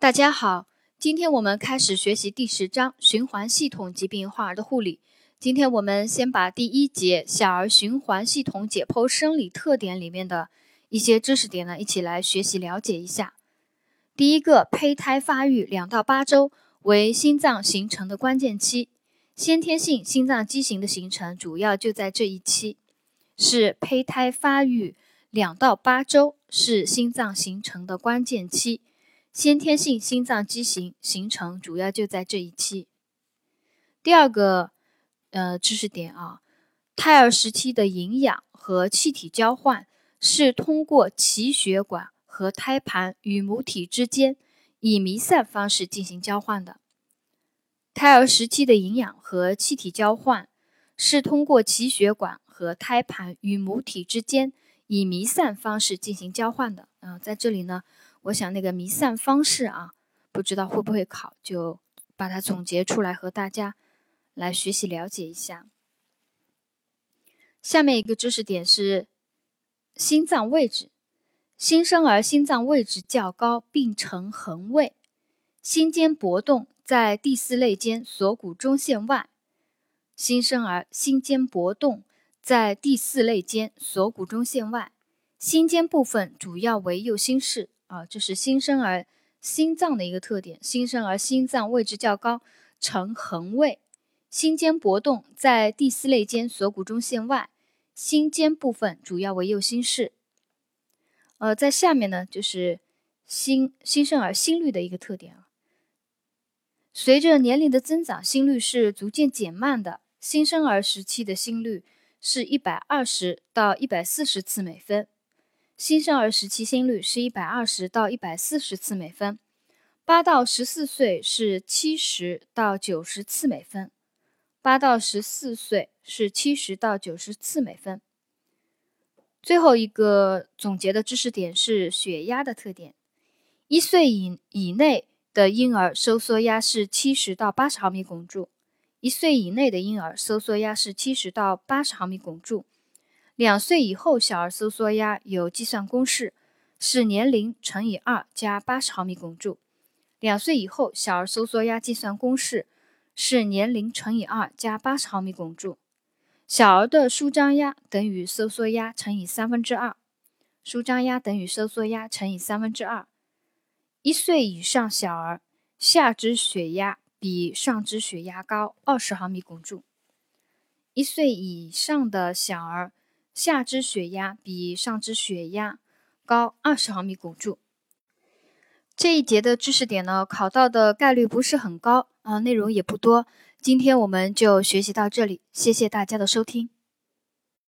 大家好，今天我们开始学习第十章循环系统疾病患儿的护理。今天我们先把第一节小儿循环系统解剖生理特点里面的一些知识点呢，一起来学习了解一下。第一个，胚胎发育两到八周为心脏形成的关键期，先天性心脏畸形的形成主要就在这一期，是胚胎发育两到八周是心脏形成的关键期，先天性心脏畸形形成主要就在这一期。第二个。呃，知识点啊，胎儿时期的营养和气体交换是通过脐血管和胎盘与母体之间以弥散方式进行交换的。胎儿时期的营养和气体交换是通过脐血管和胎盘与母体之间以弥散方式进行交换的。嗯，在这里呢，我想那个弥散方式啊，不知道会不会考，就把它总结出来和大家。来学习了解一下。下面一个知识点是心脏位置。新生儿心脏位置较高，并呈横位，心尖搏动在第四肋间锁骨中线外。新生儿心尖搏动在第四肋间锁骨中线外，心尖部分主要为右心室。啊，这是新生儿心脏的一个特点。新生儿心脏位置较高，呈横位。心尖搏动在第四肋间锁骨中线外，心尖部分主要为右心室。呃，在下面呢，就是新新生儿心率的一个特点啊。随着年龄的增长，心率是逐渐减慢的。新生儿时期的心率是一百二十到一百四十次每分。新生儿时期心率是一百二十到一百四十次每分。八到十四岁是七十到九十次每分。八到十四岁是七十到九十次每分。最后一个总结的知识点是血压的特点：一岁以以内的婴儿收缩压是七十到八十毫米汞柱；一岁以内的婴儿收缩压是七十到八十毫米汞柱。两岁以后小儿收缩压有计算公式，是年龄乘以二加八十毫米汞柱。两岁以后小儿收缩压计算公式。是年龄乘以二加八十毫米汞柱。小儿的舒张压等于收缩压乘以三分之二。舒张压等于收缩压乘以三分之二。一岁以上小儿下肢血压比上肢血压高二十毫米汞柱。一岁以上的小儿下肢血压比上肢血压高二十毫米汞柱。这一节的知识点呢，考到的概率不是很高啊，内容也不多。今天我们就学习到这里，谢谢大家的收听。